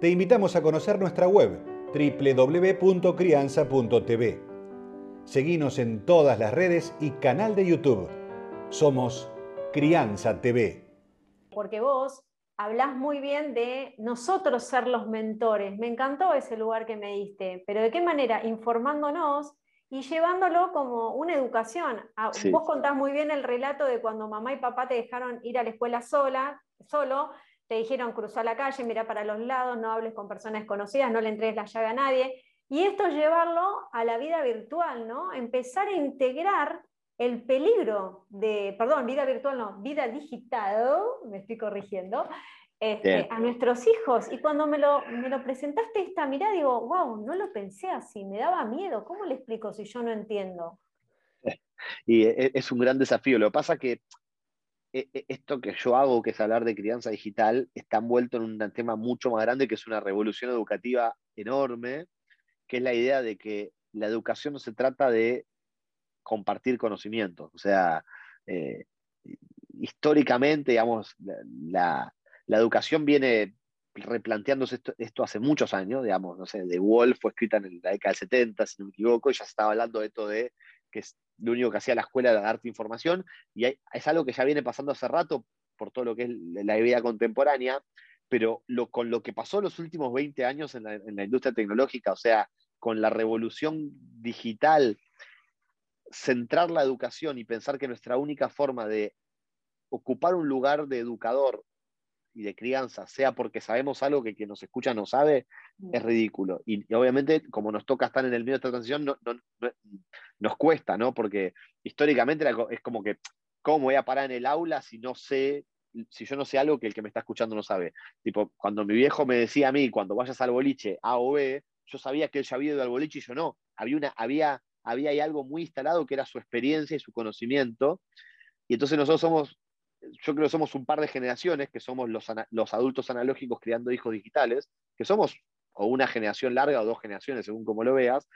te invitamos a conocer nuestra web www.crianza.tv. Seguimos en todas las redes y canal de YouTube. Somos Crianza TV. Porque vos hablás muy bien de nosotros ser los mentores. Me encantó ese lugar que me diste, pero ¿de qué manera? Informándonos y llevándolo como una educación. Ah, vos contás muy bien el relato de cuando mamá y papá te dejaron ir a la escuela sola, solo, te dijeron cruzar la calle, mira para los lados, no hables con personas desconocidas, no le entregues la llave a nadie. Y esto llevarlo a la vida virtual, ¿no? Empezar a integrar el peligro de, perdón, vida virtual no, vida digital, me estoy corrigiendo, este, a nuestros hijos. Y cuando me lo, me lo presentaste esta mirada, digo, wow, no lo pensé así, me daba miedo. ¿Cómo le explico si yo no entiendo? Y e, es un gran desafío. Lo que pasa que e, e, esto que yo hago, que es hablar de crianza digital, está envuelto en un tema mucho más grande, que es una revolución educativa enorme, que es la idea de que la educación no se trata de compartir conocimientos. O sea, eh, históricamente, digamos, la, educación viene replanteándose esto, hace muchos años, digamos, no sé, De Wolf fue escrita en la década del 70, si no me equivoco, y ya se estaba hablando de esto de que es lo único que hacía la escuela era darte información, y es algo que ya viene pasando hace rato por todo lo que es la vida contemporánea, pero con lo que pasó los últimos 20 años en la, industria tecnológica, o sea, con la revolución digital, centrar la educación y pensar que nuestra única forma de ocupar un lugar de educador y de crianza, sea porque sabemos algo que quien nos escucha no sabe, mm. es ridículo. Y, obviamente, como nos toca estar en el medio de esta transición, no, nos cuesta, ¿no? Porque históricamente es como que, ¿cómo voy a parar en el aula si no sé, si yo no sé algo que el que me está escuchando no sabe? Tipo, cuando mi viejo me decía a mí, cuando vayas al boliche A o B, yo sabía que él ya había ido al boliche y yo no. Había, una, había, había ahí algo muy instalado que era su experiencia y su conocimiento. Y entonces nosotros somos yo creo que somos un par de generaciones, que somos los, los, adultos analógicos criando hijos digitales, que somos o una generación larga o dos generaciones, según como lo veas,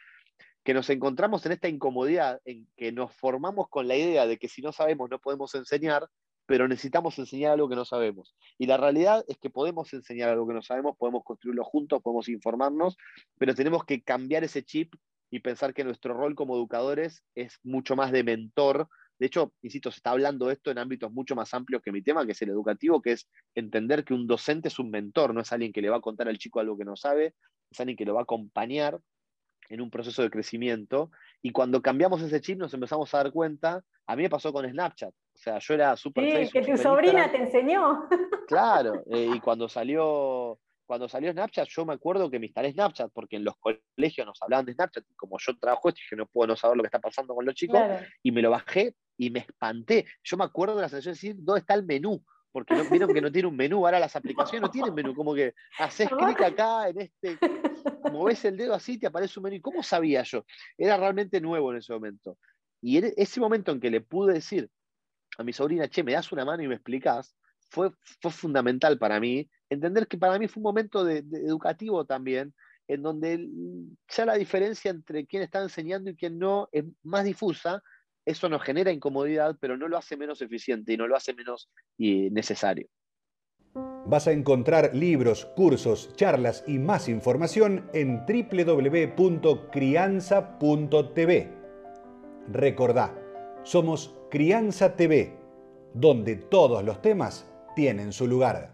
que nos encontramos en esta incomodidad en que nos formamos con la idea de que si no sabemos no podemos enseñar, pero necesitamos enseñar algo que no sabemos. Y la realidad es que podemos enseñar algo que no sabemos, podemos construirlo juntos, podemos informarnos, pero tenemos que cambiar ese chip y pensar que nuestro rol como educadores es mucho más de mentor de hecho, insisto, se está hablando de esto en ámbitos mucho más amplios que mi tema, que es el educativo, que es entender que un docente es un mentor, no es alguien que le va a contar al chico algo que no sabe, es alguien que lo va a acompañar en un proceso de crecimiento. Y cuando cambiamos ese chip nos empezamos a dar cuenta, a mí me pasó con Snapchat, o sea, yo era súper... Sí, que tu sobrina te enseñó. Claro, eh, y cuando salió cuando salió Snapchat, yo me acuerdo que me instalé Snapchat, porque en los colegios nos hablaban de Snapchat, y como yo trabajo esto, dije, no puedo no saber lo que está pasando con los chicos, y me lo bajé y me espanté. Yo me acuerdo de la sensación de decir, ¿dónde está el menú? Porque no, vieron que no tiene un menú, ahora las aplicaciones no tienen menú, como que haces clic acá en este, como ves el dedo así, te aparece un menú. ¿Y cómo sabía yo? Era realmente nuevo en ese momento. Y en ese momento en que le pude decir a mi sobrina, che, me das una mano y me explicás, fue, fue fundamental para mí entender que para mí fue un momento de, educativo también, en donde ya la diferencia entre quién está enseñando y quién no es más difusa, eso nos genera incomodidad, pero no lo hace menos eficiente y no lo hace menos necesario. Vas a encontrar libros, cursos, charlas y más información en www.crianza.tv. Recordá, somos Crianza TV, donde todos los temas tienen su lugar.